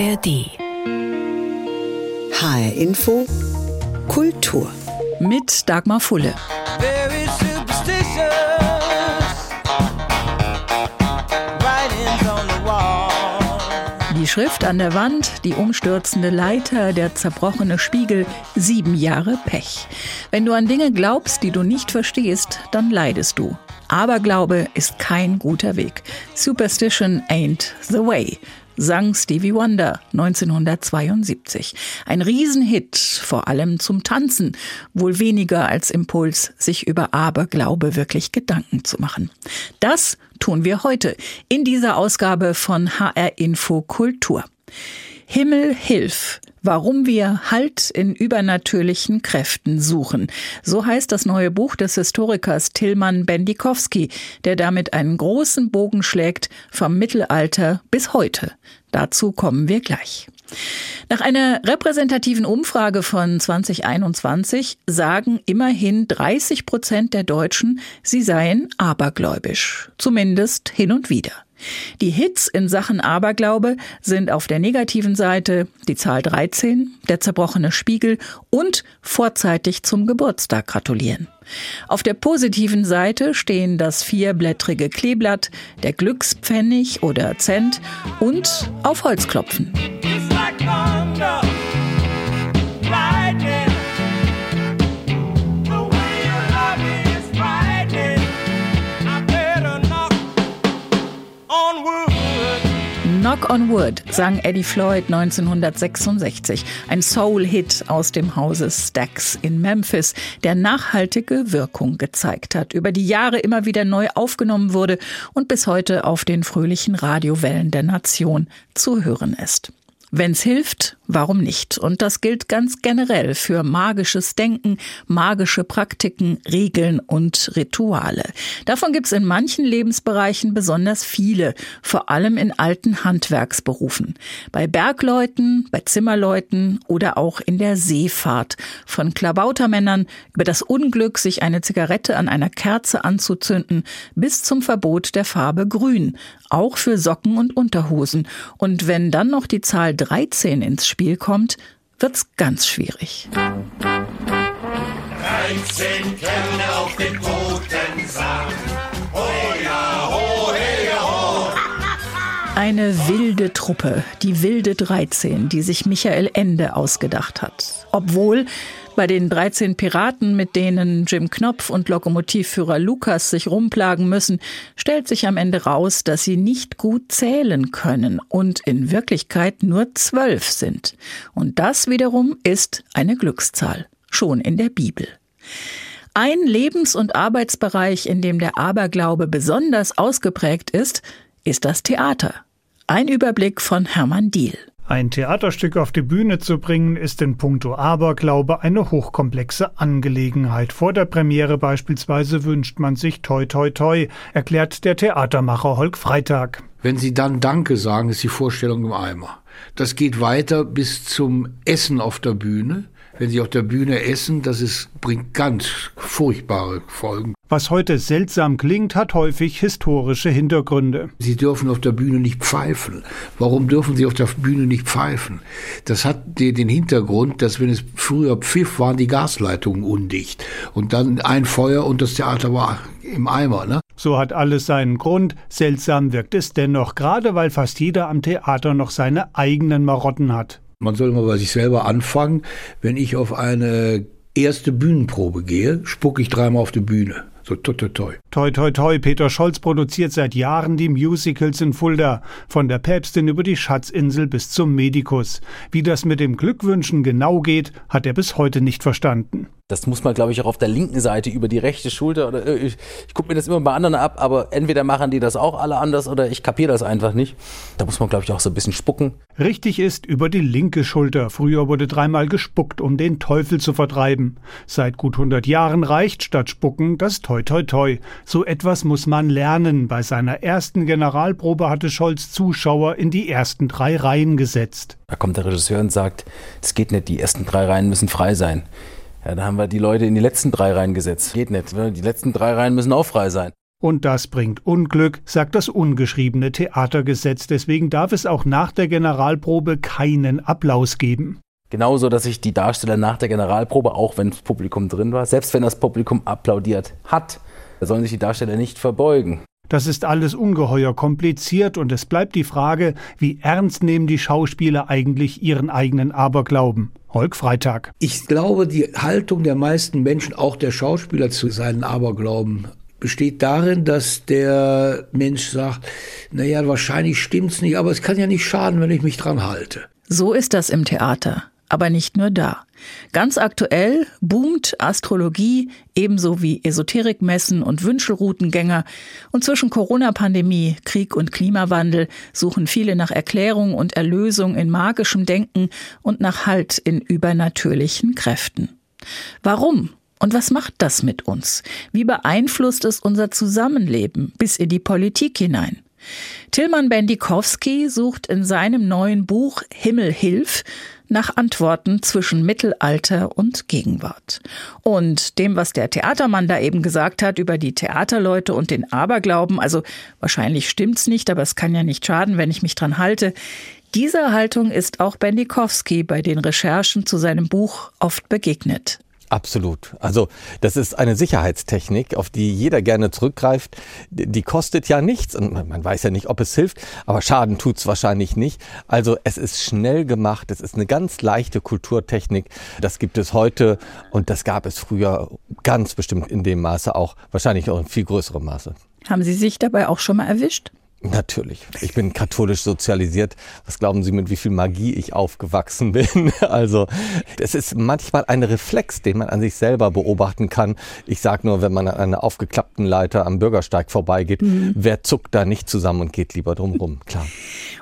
ARD. HR Info Kultur. Mit Dagmar Fulle. Die Schrift an der Wand, die umstürzende Leiter, der zerbrochene Spiegel, sieben Jahre Pech. Wenn du an Dinge glaubst, die du nicht verstehst, dann leidest du. Aberglaube ist kein guter Weg. Superstition ain't the way sang Stevie Wonder 1972. Ein Riesenhit, vor allem zum Tanzen, wohl weniger als Impuls, sich über Aberglaube wirklich Gedanken zu machen. Das tun wir heute in dieser Ausgabe von HR Info Kultur. Himmel hilf, warum wir Halt in übernatürlichen Kräften suchen. So heißt das neue Buch des Historikers Tilman Bendikowski, der damit einen großen Bogen schlägt vom Mittelalter bis heute. Dazu kommen wir gleich. Nach einer repräsentativen Umfrage von 2021 sagen immerhin 30 Prozent der Deutschen, sie seien abergläubisch. Zumindest hin und wieder. Die Hits in Sachen Aberglaube sind auf der negativen Seite die Zahl 13, der zerbrochene Spiegel und vorzeitig zum Geburtstag gratulieren. Auf der positiven Seite stehen das vierblättrige Kleeblatt, der Glückspfennig oder Cent und auf Holzklopfen. On Wood sang Eddie Floyd 1966, ein Soul-Hit aus dem Hause Stax in Memphis, der nachhaltige Wirkung gezeigt hat, über die Jahre immer wieder neu aufgenommen wurde und bis heute auf den fröhlichen Radiowellen der Nation zu hören ist. Wenn's hilft, warum nicht? Und das gilt ganz generell für magisches Denken, magische Praktiken, Regeln und Rituale. Davon gibt's in manchen Lebensbereichen besonders viele, vor allem in alten Handwerksberufen. Bei Bergleuten, bei Zimmerleuten oder auch in der Seefahrt. Von Klabautermännern über das Unglück, sich eine Zigarette an einer Kerze anzuzünden, bis zum Verbot der Farbe Grün. Auch für Socken und Unterhosen. Und wenn dann noch die Zahl 13 ins Spiel kommt, wird's ganz schwierig. 13 Kerle auf dem. Oh ja, hey, ho. Eine wilde Truppe, die wilde 13, die sich Michael Ende ausgedacht hat. Obwohl bei den 13 Piraten, mit denen Jim Knopf und Lokomotivführer Lukas sich rumplagen müssen, stellt sich am Ende raus, dass sie nicht gut zählen können und in Wirklichkeit nur zwölf sind. Und das wiederum ist eine Glückszahl, schon in der Bibel. Ein Lebens- und Arbeitsbereich, in dem der Aberglaube besonders ausgeprägt ist, ist das Theater. Ein Überblick von Hermann Diel. Ein Theaterstück auf die Bühne zu bringen, ist in puncto Aberglaube eine hochkomplexe Angelegenheit. Vor der Premiere beispielsweise wünscht man sich toi toi toi, erklärt der Theatermacher Holk Freitag. Wenn Sie dann Danke sagen, ist die Vorstellung im Eimer. Das geht weiter bis zum Essen auf der Bühne. Wenn Sie auf der Bühne essen, das ist, bringt ganz furchtbare Folgen. Was heute seltsam klingt, hat häufig historische Hintergründe. Sie dürfen auf der Bühne nicht pfeifen. Warum dürfen Sie auf der Bühne nicht pfeifen? Das hat de- den Hintergrund, dass wenn es früher pfiff, waren die Gasleitungen undicht. Und dann ein Feuer und das Theater war im Eimer. Ne? So hat alles seinen Grund, seltsam wirkt es dennoch, gerade weil fast jeder am Theater noch seine eigenen Marotten hat. Man soll immer bei sich selber anfangen. Wenn ich auf eine erste Bühnenprobe gehe, spucke ich dreimal auf die Bühne. So toi toi toi. Toi toi toi, Peter Scholz produziert seit Jahren die Musicals in Fulda, von der Päpstin über die Schatzinsel bis zum Medikus. Wie das mit dem Glückwünschen genau geht, hat er bis heute nicht verstanden. Das muss man, glaube ich, auch auf der linken Seite über die rechte Schulter oder äh, ich, ich gucke mir das immer bei anderen ab, aber entweder machen die das auch alle anders oder ich kapiere das einfach nicht. Da muss man, glaube ich, auch so ein bisschen spucken. Richtig ist über die linke Schulter. Früher wurde dreimal gespuckt, um den Teufel zu vertreiben. Seit gut 100 Jahren reicht statt Spucken das Toi Toi Toi. So etwas muss man lernen. Bei seiner ersten Generalprobe hatte Scholz Zuschauer in die ersten drei Reihen gesetzt. Da kommt der Regisseur und sagt, das geht nicht, die ersten drei Reihen müssen frei sein. Ja, da haben wir die Leute in die letzten drei Reihen gesetzt. Geht nicht. Die letzten drei Reihen müssen auch frei sein. Und das bringt Unglück, sagt das ungeschriebene Theatergesetz. Deswegen darf es auch nach der Generalprobe keinen Applaus geben. Genauso, dass sich die Darsteller nach der Generalprobe, auch wenn das Publikum drin war, selbst wenn das Publikum applaudiert hat, sollen sich die Darsteller nicht verbeugen. Das ist alles ungeheuer kompliziert und es bleibt die Frage, wie ernst nehmen die Schauspieler eigentlich ihren eigenen Aberglauben? Holk Freitag. Ich glaube, die Haltung der meisten Menschen, auch der Schauspieler zu seinen Aberglauben, besteht darin, dass der Mensch sagt, naja, wahrscheinlich stimmt's nicht, aber es kann ja nicht schaden, wenn ich mich dran halte. So ist das im Theater. Aber nicht nur da. Ganz aktuell boomt Astrologie ebenso wie Esoterikmessen und Wünschelroutengänger. Und zwischen Corona-Pandemie, Krieg und Klimawandel suchen viele nach Erklärung und Erlösung in magischem Denken und nach Halt in übernatürlichen Kräften. Warum und was macht das mit uns? Wie beeinflusst es unser Zusammenleben bis in die Politik hinein? Tilman Bendikowski sucht in seinem neuen Buch Himmel hilf nach Antworten zwischen Mittelalter und Gegenwart. Und dem, was der Theatermann da eben gesagt hat über die Theaterleute und den Aberglauben, also wahrscheinlich stimmt's nicht, aber es kann ja nicht schaden, wenn ich mich dran halte. Dieser Haltung ist auch Bendikowski bei den Recherchen zu seinem Buch oft begegnet. Absolut. Also das ist eine Sicherheitstechnik, auf die jeder gerne zurückgreift. Die kostet ja nichts und man weiß ja nicht, ob es hilft, aber Schaden tut's wahrscheinlich nicht. Also es ist schnell gemacht, es ist eine ganz leichte Kulturtechnik. Das gibt es heute und das gab es früher ganz bestimmt in dem Maße auch, wahrscheinlich auch in viel größerem Maße. Haben Sie sich dabei auch schon mal erwischt? Natürlich. Ich bin katholisch sozialisiert. Was glauben Sie, mit wie viel Magie ich aufgewachsen bin? Also, es ist manchmal ein Reflex, den man an sich selber beobachten kann. Ich sage nur, wenn man an einer aufgeklappten Leiter am Bürgersteig vorbeigeht, mhm. wer zuckt da nicht zusammen und geht lieber drumrum? Klar.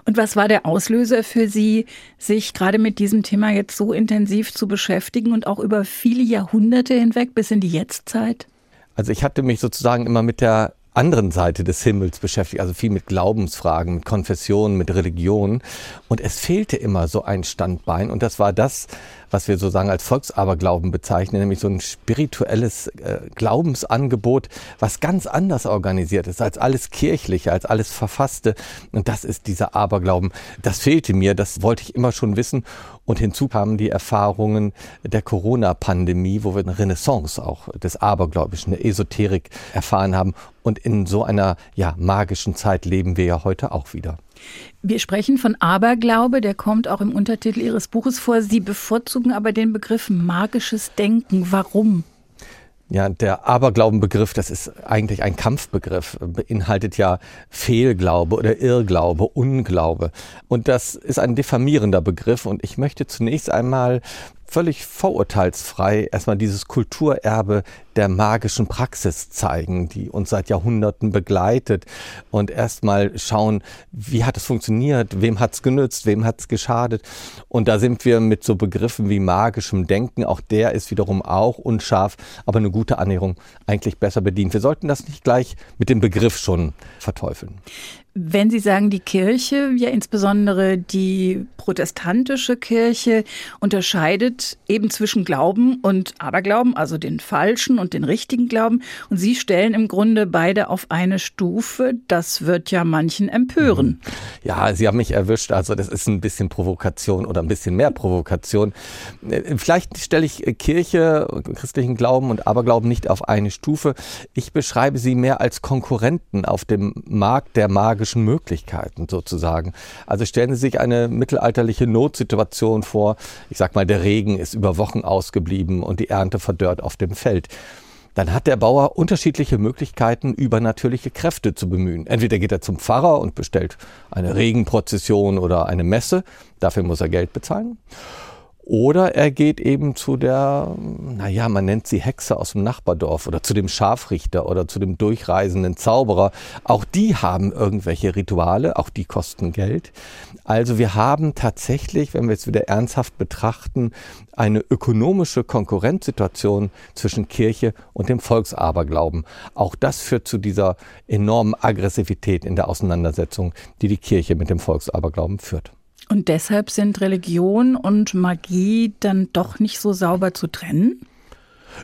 Und was war der Auslöser für Sie, sich gerade mit diesem Thema jetzt so intensiv zu beschäftigen und auch über viele Jahrhunderte hinweg bis in die Jetztzeit? Also ich hatte mich sozusagen immer mit der anderen Seite des Himmels beschäftigt, also viel mit Glaubensfragen, mit Konfessionen, mit Religion. Und es fehlte immer so ein Standbein. Und das war das, was wir sozusagen als Volksaberglauben bezeichnen, nämlich so ein spirituelles äh, Glaubensangebot, was ganz anders organisiert ist als alles Kirchliche, als alles Verfasste. Und das ist dieser Aberglauben. Das fehlte mir, das wollte ich immer schon wissen. Und hinzu kamen die Erfahrungen der Corona-Pandemie, wo wir eine Renaissance auch des Abergläubischen, der Esoterik erfahren haben. Und in so einer ja, magischen Zeit leben wir ja heute auch wieder. Wir sprechen von Aberglaube, der kommt auch im Untertitel Ihres Buches vor. Sie bevorzugen aber den Begriff magisches Denken. Warum? Ja, der Aberglaubenbegriff, das ist eigentlich ein Kampfbegriff, beinhaltet ja Fehlglaube oder Irrglaube, Unglaube. Und das ist ein diffamierender Begriff und ich möchte zunächst einmal völlig vorurteilsfrei erstmal dieses Kulturerbe der magischen Praxis zeigen, die uns seit Jahrhunderten begleitet und erstmal schauen, wie hat es funktioniert, wem hat es genützt, wem hat es geschadet. Und da sind wir mit so Begriffen wie magischem Denken, auch der ist wiederum auch unscharf, aber eine gute Annäherung eigentlich besser bedient. Wir sollten das nicht gleich mit dem Begriff schon verteufeln. Wenn Sie sagen, die Kirche, ja insbesondere die protestantische Kirche, unterscheidet eben zwischen Glauben und Aberglauben, also den falschen und den richtigen Glauben. Und Sie stellen im Grunde beide auf eine Stufe. Das wird ja manchen empören. Ja, Sie haben mich erwischt. Also das ist ein bisschen Provokation oder ein bisschen mehr Provokation. Vielleicht stelle ich Kirche, christlichen Glauben und Aberglauben nicht auf eine Stufe. Ich beschreibe sie mehr als Konkurrenten auf dem Markt der magischen technologischen Möglichkeiten sozusagen. Also stellen Sie sich eine mittelalterliche Notsituation vor. Ich sag mal, der Regen ist über Wochen ausgeblieben und die Ernte verdörrt auf dem Feld dann hat der Bauer unterschiedliche Möglichkeiten, übernatürliche Kräfte zu bemühen. Entweder geht er zum Pfarrer und bestellt eine Regenprozession oder eine Messe, dafür muss er Geld bezahlen. Oder er geht eben zu der, naja, man nennt sie Hexe aus dem Nachbardorf oder zu dem Scharfrichter oder zu dem durchreisenden Zauberer. Auch die haben irgendwelche Rituale, auch die kosten Geld. Also wir haben tatsächlich, wenn wir es wieder ernsthaft betrachten, eine ökonomische Konkurrenzsituation zwischen Kirche und dem Volksaberglauben. Auch das führt zu dieser enormen Aggressivität in der Auseinandersetzung, die die Kirche mit dem Volksaberglauben führt. Und deshalb sind Religion und Magie dann doch nicht so sauber zu trennen?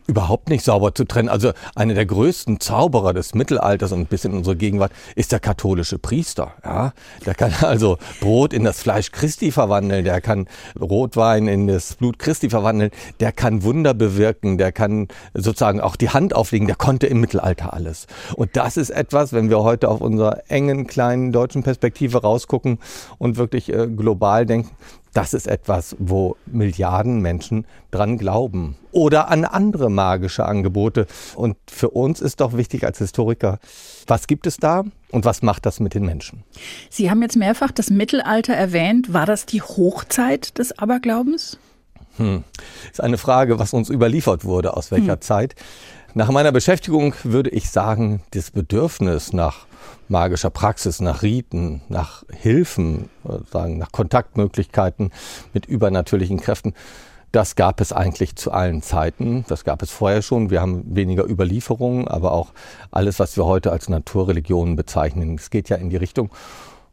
Überhaupt nicht sauber zu trennen. Also einer der größten Zauberer des Mittelalters und bis in unsere Gegenwart ist der katholische Priester. Ja, der kann also Brot in das Fleisch Christi verwandeln, der kann Rotwein in das Blut Christi verwandeln, der kann Wunder bewirken, der kann sozusagen auch die Hand auflegen, der konnte im Mittelalter alles. Und das ist etwas, wenn wir heute auf unserer engen kleinen deutschen Perspektive rausgucken und wirklich äh, global denken, das ist etwas, wo Milliarden Menschen dran glauben. Oder an andere magische Angebote. Und für uns ist doch wichtig als Historiker, was gibt es da und was macht das mit den Menschen? Sie haben jetzt mehrfach das Mittelalter erwähnt. War das die Hochzeit des Aberglaubens? Hm. Ist eine Frage, was uns überliefert wurde, aus welcher hm. Zeit. Nach meiner Beschäftigung würde ich sagen, das Bedürfnis nach magischer Praxis, nach Riten, nach Hilfen, sagen, nach Kontaktmöglichkeiten mit übernatürlichen Kräften. Das gab es eigentlich zu allen Zeiten. Das gab es vorher schon. Wir haben weniger Überlieferungen, aber auch alles, was wir heute als Naturreligionen bezeichnen. Es geht ja in die Richtung.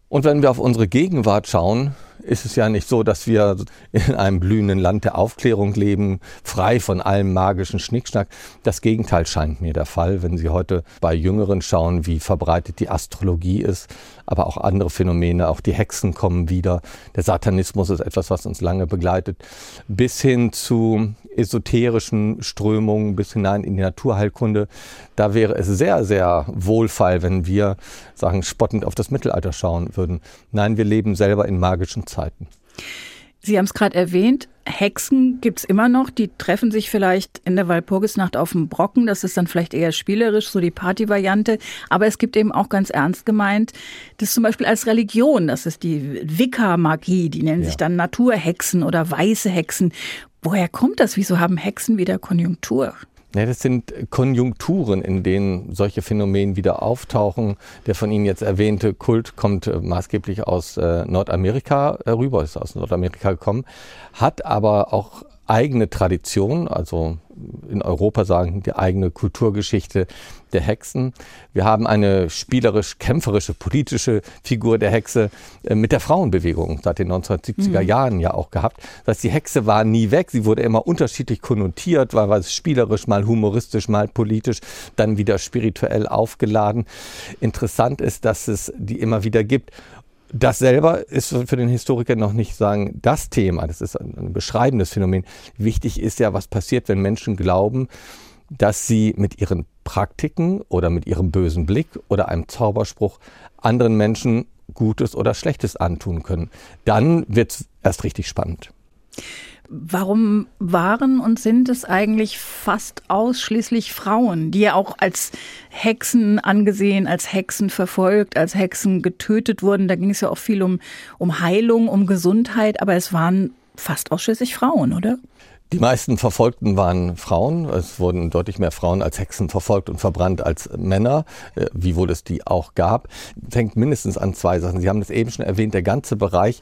Und wenn wir auf unsere Gegenwart schauen, ist es ja nicht so, dass wir in einem blühenden Land der Aufklärung leben, frei von allem magischen Schnickschnack. Das Gegenteil scheint mir der Fall, wenn Sie heute bei Jüngeren schauen, wie verbreitet die Astrologie ist, aber auch andere Phänomene, auch die Hexen kommen wieder. Der Satanismus ist etwas, was uns lange begleitet, bis hin zu esoterischen Strömungen, bis hinein in die Naturheilkunde. Da wäre es sehr, sehr wohlfeil, wenn wir, sagen, spottend auf das Mittelalter schauen würden. Nein, wir leben selber in magischen Zeiten. Sie haben es gerade erwähnt, Hexen gibt's immer noch, die treffen sich vielleicht in der Walpurgisnacht auf dem Brocken, das ist dann vielleicht eher spielerisch, so die Partyvariante, aber es gibt eben auch ganz ernst gemeint, das zum Beispiel als Religion, das ist die Wicca-Magie, die nennen ja. sich dann Naturhexen oder weiße Hexen. Woher kommt das? Wieso haben Hexen wieder Konjunktur? Ja, das sind Konjunkturen, in denen solche Phänomene wieder auftauchen. Der von Ihnen jetzt erwähnte Kult kommt äh, maßgeblich aus äh, Nordamerika äh, rüber, ist aus Nordamerika gekommen, hat aber auch eigene Tradition, also in Europa sagen, die eigene Kulturgeschichte der Hexen. Wir haben eine spielerisch, kämpferische, politische Figur der Hexe äh, mit der Frauenbewegung seit den 1970er mhm. Jahren ja auch gehabt. Das heißt, die Hexe war nie weg. Sie wurde immer unterschiedlich konnotiert, war es spielerisch, mal humoristisch, mal politisch, dann wieder spirituell aufgeladen. Interessant ist, dass es die immer wieder gibt. Das selber ist für den Historiker noch nicht sagen das Thema, das ist ein beschreibendes Phänomen. Wichtig ist ja, was passiert, wenn Menschen glauben, dass sie mit ihren Praktiken oder mit ihrem bösen Blick oder einem Zauberspruch anderen Menschen Gutes oder Schlechtes antun können. Dann wird es erst richtig spannend. Warum waren und sind es eigentlich fast ausschließlich Frauen, die ja auch als Hexen angesehen, als Hexen verfolgt, als Hexen getötet wurden? Da ging es ja auch viel um, um Heilung, um Gesundheit, aber es waren fast ausschließlich Frauen, oder? Die meisten Verfolgten waren Frauen. Es wurden deutlich mehr Frauen als Hexen verfolgt und verbrannt als Männer, äh, wiewohl es die auch gab. Fängt mindestens an zwei Sachen. Sie haben das eben schon erwähnt, der ganze Bereich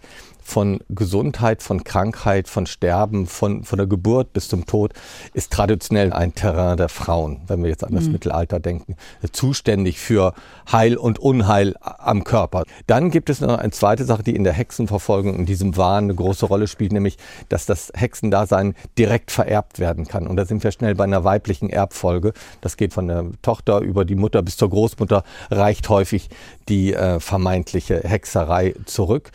von Gesundheit, von Krankheit, von Sterben, von, von der Geburt bis zum Tod ist traditionell ein Terrain der Frauen, wenn wir jetzt an das mhm. Mittelalter denken, zuständig für Heil und Unheil am Körper. Dann gibt es noch eine zweite Sache, die in der Hexenverfolgung, in diesem Wahn eine große Rolle spielt, nämlich, dass das Hexendasein direkt vererbt werden kann. Und da sind wir schnell bei einer weiblichen Erbfolge. Das geht von der Tochter über die Mutter bis zur Großmutter, reicht häufig die äh, vermeintliche Hexerei zurück.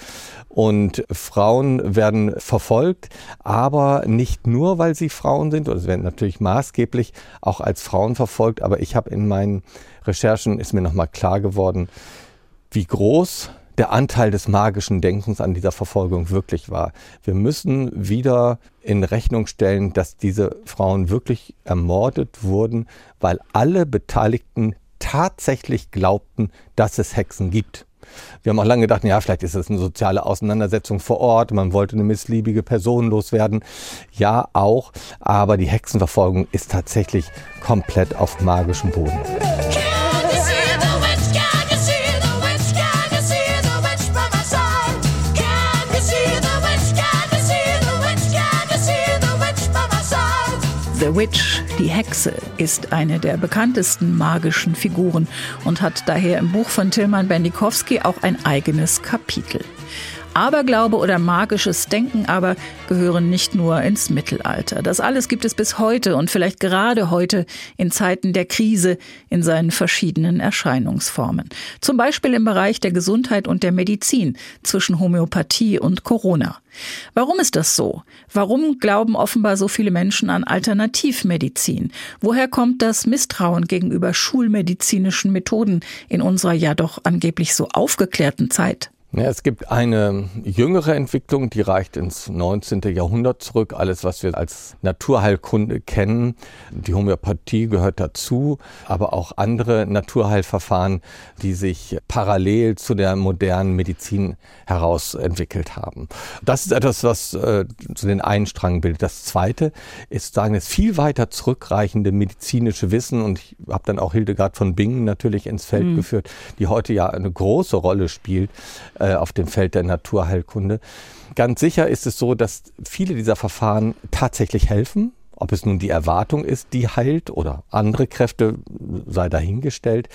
Und Frauen werden verfolgt, aber nicht nur, weil sie Frauen sind, oder sie werden natürlich maßgeblich auch als Frauen verfolgt, aber ich habe in meinen Recherchen, ist mir nochmal klar geworden, wie groß der Anteil des magischen Denkens an dieser Verfolgung wirklich war. Wir müssen wieder in Rechnung stellen, dass diese Frauen wirklich ermordet wurden, weil alle Beteiligten tatsächlich glaubten, dass es Hexen gibt. Wir haben auch lange gedacht, ja, vielleicht ist es eine soziale Auseinandersetzung vor Ort, man wollte eine missliebige Person loswerden. Ja, auch, aber die Hexenverfolgung ist tatsächlich komplett auf magischem Boden. The Witch, die Hexe, ist eine der bekanntesten magischen Figuren und hat daher im Buch von Tilman Bendikowski auch ein eigenes Kapitel. Aberglaube oder magisches Denken aber gehören nicht nur ins Mittelalter. Das alles gibt es bis heute und vielleicht gerade heute in Zeiten der Krise in seinen verschiedenen Erscheinungsformen. Zum Beispiel im Bereich der Gesundheit und der Medizin zwischen Homöopathie und Corona. Warum ist das so? Warum glauben offenbar so viele Menschen an Alternativmedizin? Woher kommt das Misstrauen gegenüber schulmedizinischen Methoden in unserer ja doch angeblich so aufgeklärten Zeit? Ja, es gibt eine jüngere Entwicklung, die reicht ins 19. Jahrhundert zurück. Alles, was wir als Naturheilkunde kennen, die Homöopathie gehört dazu, aber auch andere Naturheilverfahren, die sich parallel zu der modernen Medizin heraus entwickelt haben. Das ist etwas, was äh, zu den einen Strang bildet. Das zweite ist sagen, das viel weiter zurückreichende medizinische Wissen und ich habe dann auch Hildegard von Bingen natürlich ins Feld mhm. geführt, die heute ja eine große Rolle spielt äh, auf dem Feld der Naturheilkunde. Ganz sicher ist es so, dass viele dieser Verfahren tatsächlich helfen. Ob es nun die Erwartung ist, die heilt oder andere Kräfte, sei dahingestellt.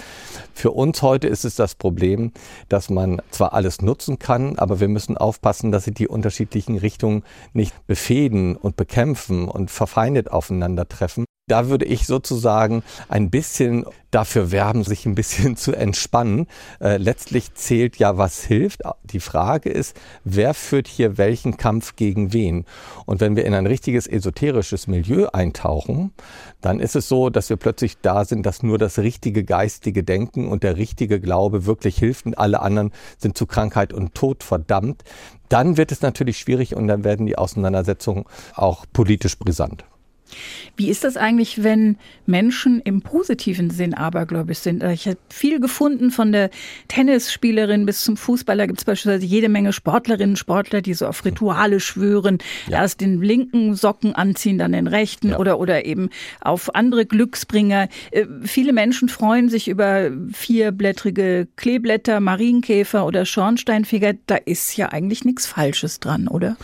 Für uns heute ist es das Problem, dass man zwar alles nutzen kann, aber wir müssen aufpassen, dass sie die unterschiedlichen Richtungen nicht befehden und bekämpfen und verfeindet aufeinandertreffen. Da würde ich sozusagen ein bisschen dafür werben, sich ein bisschen zu entspannen. Äh, letztlich zählt ja, was hilft. Die Frage ist, wer führt hier welchen Kampf gegen wen? Und wenn wir in ein richtiges esoterisches Milieu eintauchen, dann ist es so, dass wir plötzlich da sind, dass nur das richtige geistige Denken und der richtige Glaube wirklich hilft und alle anderen sind zu Krankheit und Tod verdammt. Dann wird es natürlich schwierig und dann werden die Auseinandersetzungen auch politisch brisant. Wie ist das eigentlich, wenn Menschen im positiven Sinn abergläubisch sind? Ich habe viel gefunden von der Tennisspielerin bis zum Fußballer. Gibt es beispielsweise jede Menge Sportlerinnen, Sportler, die so auf Rituale schwören. Ja. Erst den linken Socken anziehen, dann den rechten ja. oder, oder eben auf andere Glücksbringer. Äh, viele Menschen freuen sich über vierblättrige Kleeblätter, Marienkäfer oder Schornsteinfeger. Da ist ja eigentlich nichts Falsches dran, oder?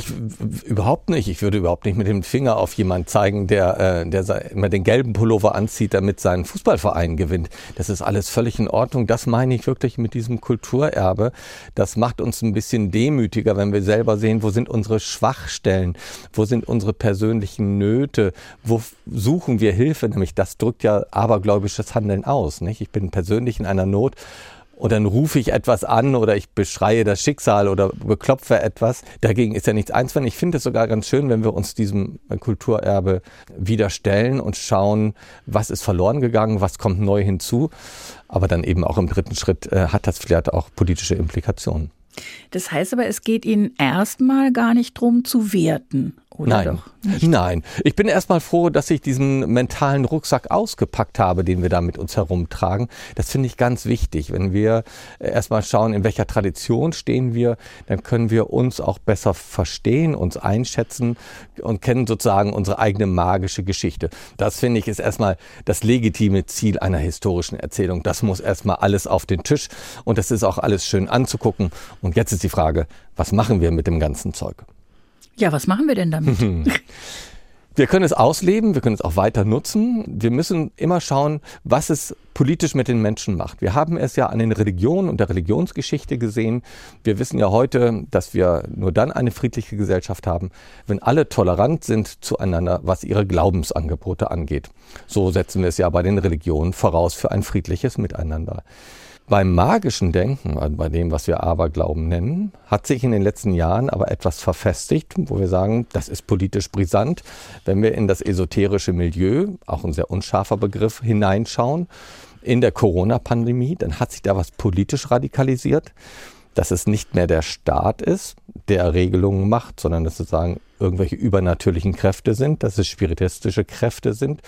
Ich, überhaupt nicht. Ich würde überhaupt nicht mit dem Finger auf jemanden zeigen, der, äh, der immer den gelben Pullover anzieht, damit sein Fußballverein gewinnt. Das ist alles völlig in Ordnung. Das meine ich wirklich mit diesem Kulturerbe. Das macht uns ein bisschen demütiger, wenn wir selber sehen, wo sind unsere Schwachstellen, wo sind unsere persönlichen Nöte, wo suchen wir Hilfe. Nämlich das drückt ja abergläubisches Handeln aus. Nicht? Ich bin persönlich in einer Not und dann rufe ich etwas an oder ich beschreie das Schicksal oder beklopfe etwas. Dagegen ist ja nichts einzuwenden. Ich finde es sogar ganz schön, wenn wir uns diesem Kulturerbe wieder stellen und schauen, was ist verloren gegangen, was kommt neu hinzu. Aber dann eben auch im dritten Schritt äh, hat das vielleicht auch politische Implikationen. Das heißt aber, es geht Ihnen erstmal gar nicht drum zu werten, oder Nein. doch? Nein. Ich bin erstmal froh, dass ich diesen mentalen Rucksack ausgepackt habe, den wir da mit uns herumtragen. Das finde ich ganz wichtig. Wenn wir erstmal schauen, in welcher Tradition stehen wir, dann können wir uns auch besser verstehen, uns einschätzen und kennen sozusagen unsere eigene magische Geschichte. Das finde ich ist erstmal das legitime Ziel einer historischen Erzählung. Das muss erstmal alles auf den Tisch und das ist auch alles schön anzugucken. Und jetzt ist die Frage, was machen wir mit dem ganzen Zeug? Ja, was machen wir denn damit? Wir können es ausleben, wir können es auch weiter nutzen. Wir müssen immer schauen, was es politisch mit den Menschen macht. Wir haben es ja an den Religionen und der Religionsgeschichte gesehen. Wir wissen ja heute, dass wir nur dann eine friedliche Gesellschaft haben, wenn alle tolerant sind zueinander, was ihre Glaubensangebote angeht. So setzen wir es ja bei den Religionen voraus für ein friedliches Miteinander. Beim magischen Denken, bei dem, was wir Aberglauben nennen, hat sich in den letzten Jahren aber etwas verfestigt, wo wir sagen, das ist politisch brisant. Wenn wir in das esoterische Milieu, auch ein sehr unscharfer Begriff, hineinschauen, in der Corona-Pandemie, dann hat sich da was politisch radikalisiert, dass es nicht mehr der Staat ist, der Regelungen macht, sondern dass sozusagen irgendwelche übernatürlichen Kräfte sind, dass es spiritistische Kräfte sind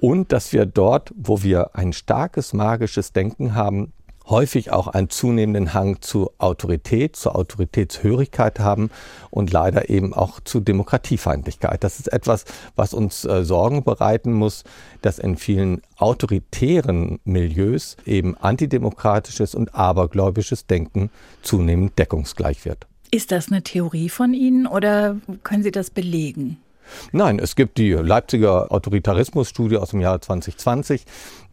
und dass wir dort, wo wir ein starkes magisches Denken haben, häufig auch einen zunehmenden Hang zu Autorität, zur Autoritätshörigkeit haben und leider eben auch zu Demokratiefeindlichkeit. Das ist etwas, was uns äh, Sorgen bereiten muss, dass in vielen autoritären Milieus eben antidemokratisches und abergläubisches Denken zunehmend deckungsgleich wird. Ist das eine Theorie von Ihnen oder können Sie das belegen? Nein, es gibt die Leipziger Autoritarismusstudie aus dem Jahr 2020.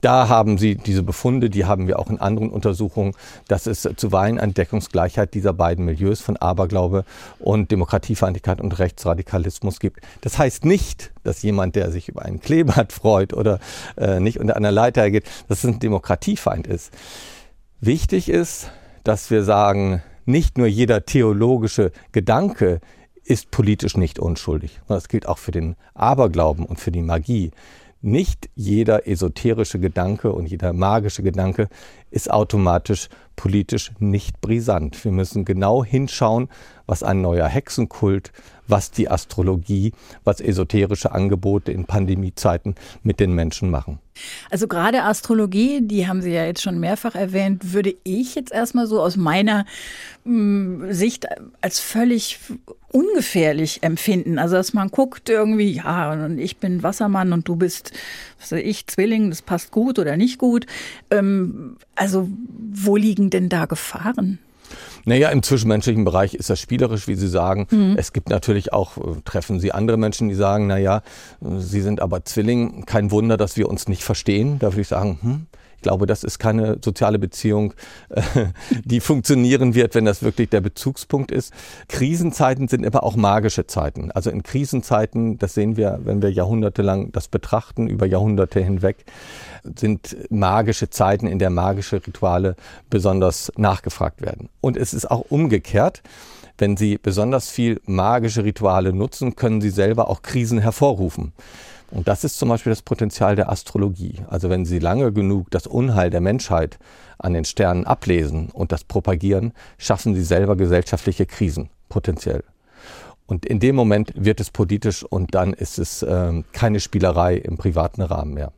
Da haben sie diese Befunde, die haben wir auch in anderen Untersuchungen, dass es zuweilen eine Deckungsgleichheit dieser beiden Milieus von Aberglaube und Demokratiefeindlichkeit und Rechtsradikalismus gibt. Das heißt nicht, dass jemand, der sich über einen Kleeblatt freut oder äh, nicht unter einer Leiter geht, dass es ein Demokratiefeind ist. Wichtig ist, dass wir sagen, nicht nur jeder theologische Gedanke ist politisch nicht unschuldig. Das gilt auch für den Aberglauben und für die Magie. Nicht jeder esoterische Gedanke und jeder magische Gedanke ist automatisch politisch nicht brisant. Wir müssen genau hinschauen, was ein neuer Hexenkult, was die Astrologie, was esoterische Angebote in Pandemiezeiten mit den Menschen machen. Also gerade Astrologie, die haben Sie ja jetzt schon mehrfach erwähnt, würde ich jetzt erstmal so aus meiner mh, Sicht als völlig ungefährlich empfinden. Also dass man guckt irgendwie, ja, und ich bin Wassermann und du bist, was weiß ich, Zwilling, das passt gut oder nicht gut. Ähm, also wo liegen denn da Gefahren? Naja, im zwischenmenschlichen Bereich ist das spielerisch, wie Sie sagen. Mhm. Es gibt natürlich auch, äh, treffen Sie andere Menschen, die sagen, naja, Sie sind aber Zwilling, kein Wunder, dass wir uns nicht verstehen. Da würde ich sagen, hm, ich glaube, das ist keine soziale Beziehung, äh, die funktionieren wird, wenn das wirklich der Bezugspunkt ist. Krisenzeiten sind aber auch magische Zeiten. Also in Krisenzeiten, das sehen wir, wenn wir jahrhundertelang das betrachten, über Jahrhunderte hinweg, sind magische Zeiten, in der magische Rituale besonders nachgefragt werden. Und es ist auch umgekehrt. Wenn Sie besonders viel magische Rituale nutzen, können Sie selber auch Krisen hervorrufen. Und das ist zum Beispiel das Potenzial der Astrologie. Also wenn Sie lange genug das Unheil der Menschheit an den Sternen ablesen und das propagieren, schaffen Sie selber gesellschaftliche Krisen, potenziell. Und in dem Moment wird es politisch und dann ist es äh, keine Spielerei im privaten Rahmen mehr.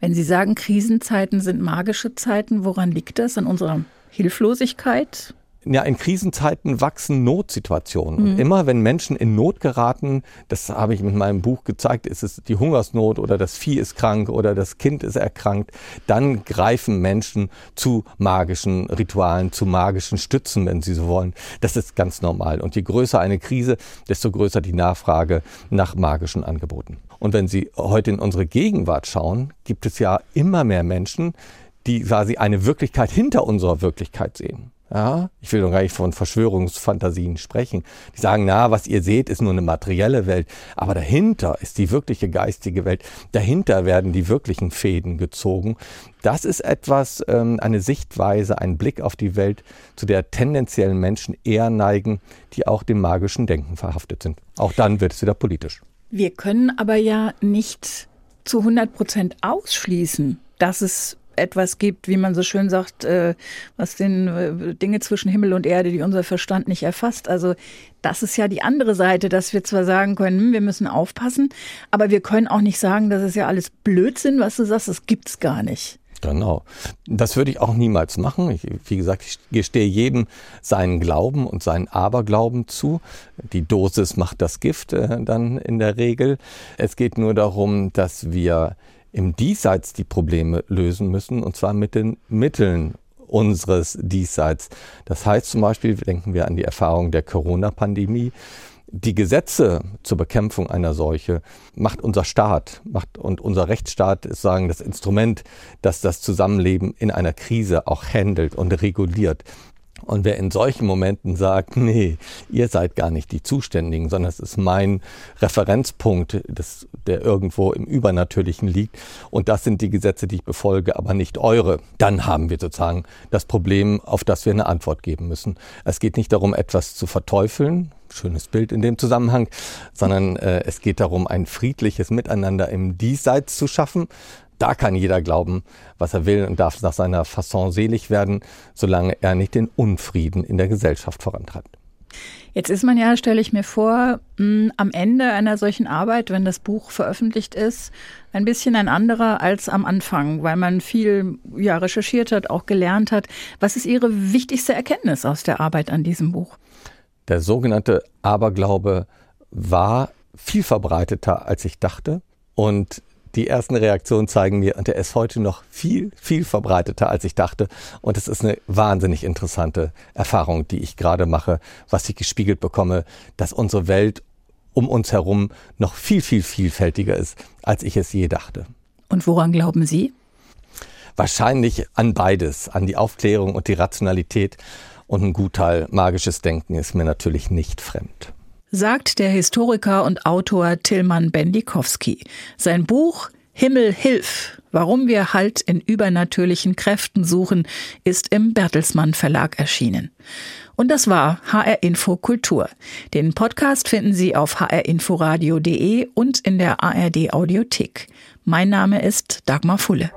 Wenn Sie sagen, Krisenzeiten sind magische Zeiten, woran liegt das? An unserer Hilflosigkeit? Ja, in Krisenzeiten wachsen Notsituationen. Mhm. Und immer wenn Menschen in Not geraten, das habe ich mit meinem Buch gezeigt, ist es die Hungersnot oder das Vieh ist krank oder das Kind ist erkrankt, dann greifen Menschen zu magischen Ritualen, zu magischen Stützen, wenn sie so wollen. Das ist ganz normal. Und je größer eine Krise, desto größer die Nachfrage nach magischen Angeboten. Und wenn Sie heute in unsere Gegenwart schauen, gibt es ja immer mehr Menschen, die quasi eine Wirklichkeit hinter unserer Wirklichkeit sehen. Ja, ich will doch gar nicht von Verschwörungsfantasien sprechen. Die sagen, na, was ihr seht, ist nur eine materielle Welt. Aber dahinter ist die wirkliche geistige Welt. Dahinter werden die wirklichen Fäden gezogen. Das ist etwas, ähm, eine Sichtweise, ein Blick auf die Welt, zu der tendenziellen Menschen eher neigen, die auch dem magischen Denken verhaftet sind. Auch dann wird es wieder politisch. Wir können aber ja nicht zu 100 Prozent ausschließen, dass es etwas gibt, wie man so schön sagt, äh, was den äh, Dinge zwischen Himmel und Erde, die unser Verstand nicht erfasst. Also das ist ja die andere Seite, dass wir zwar sagen können, hm, wir müssen aufpassen, aber wir können auch nicht sagen, das ist ja alles Blödsinn, was du sagst, das gibt's gar nicht. Genau. Das würde ich auch niemals machen. Ich, wie gesagt, ich gestehe jedem seinen Glauben und seinen Aberglauben zu. Die Dosis macht das Gift äh, dann in der Regel. Es geht nur darum, dass wir im Diesseits die Probleme lösen müssen, und zwar mit den Mitteln unseres Diesseits. Das heißt zum Beispiel, denken wir an die Erfahrung der Corona-Pandemie, die Gesetze zur Bekämpfung einer Seuche macht unser Staat, macht und unser Rechtsstaat ist sagen das Instrument, das das Zusammenleben in einer Krise auch handelt und reguliert. Und wer in solchen Momenten sagt, nee, ihr seid gar nicht die Zuständigen, sondern es ist mein Referenzpunkt, das, der irgendwo im Übernatürlichen liegt und das sind die Gesetze, die ich befolge, aber nicht eure, dann haben wir sozusagen das Problem, auf das wir eine Antwort geben müssen. Es geht nicht darum, etwas zu verteufeln, schönes Bild in dem Zusammenhang, sondern äh, es geht darum, ein friedliches Miteinander im Diesseits zu schaffen, da kann jeder glauben, was er will und darf nach seiner Fasson selig werden, solange er nicht den Unfrieden in der Gesellschaft vorantreibt. Jetzt ist man ja, stelle ich mir vor, mh, am Ende einer solchen Arbeit, wenn das Buch veröffentlicht ist, ein bisschen ein anderer als am Anfang, weil man viel ja, recherchiert hat, auch gelernt hat. Was ist Ihre wichtigste Erkenntnis aus der Arbeit an diesem Buch? Der sogenannte Aberglaube war viel verbreiteter, als ich dachte. Und die ersten Reaktionen zeigen mir, und er ist heute noch viel, viel verbreiteter, als ich dachte. Und es ist eine wahnsinnig interessante Erfahrung, die ich gerade mache, was ich gespiegelt bekomme, dass unsere Welt um uns herum noch viel, viel vielfältiger ist, als ich es je dachte. Und woran glauben Sie? Wahrscheinlich an beides, an die Aufklärung und die Rationalität. Und ein Gutteil magisches Denken ist mir natürlich nicht fremd. Sagt der Historiker und Autor Tilman Bendikowski. Sein Buch Himmel hilf, warum wir Halt in übernatürlichen Kräften suchen, ist im Bertelsmann Verlag erschienen. Und das war HR Info Kultur. Den Podcast finden Sie auf hrinforadio.de und in der ARD Audiothek. Mein Name ist Dagmar Fulle.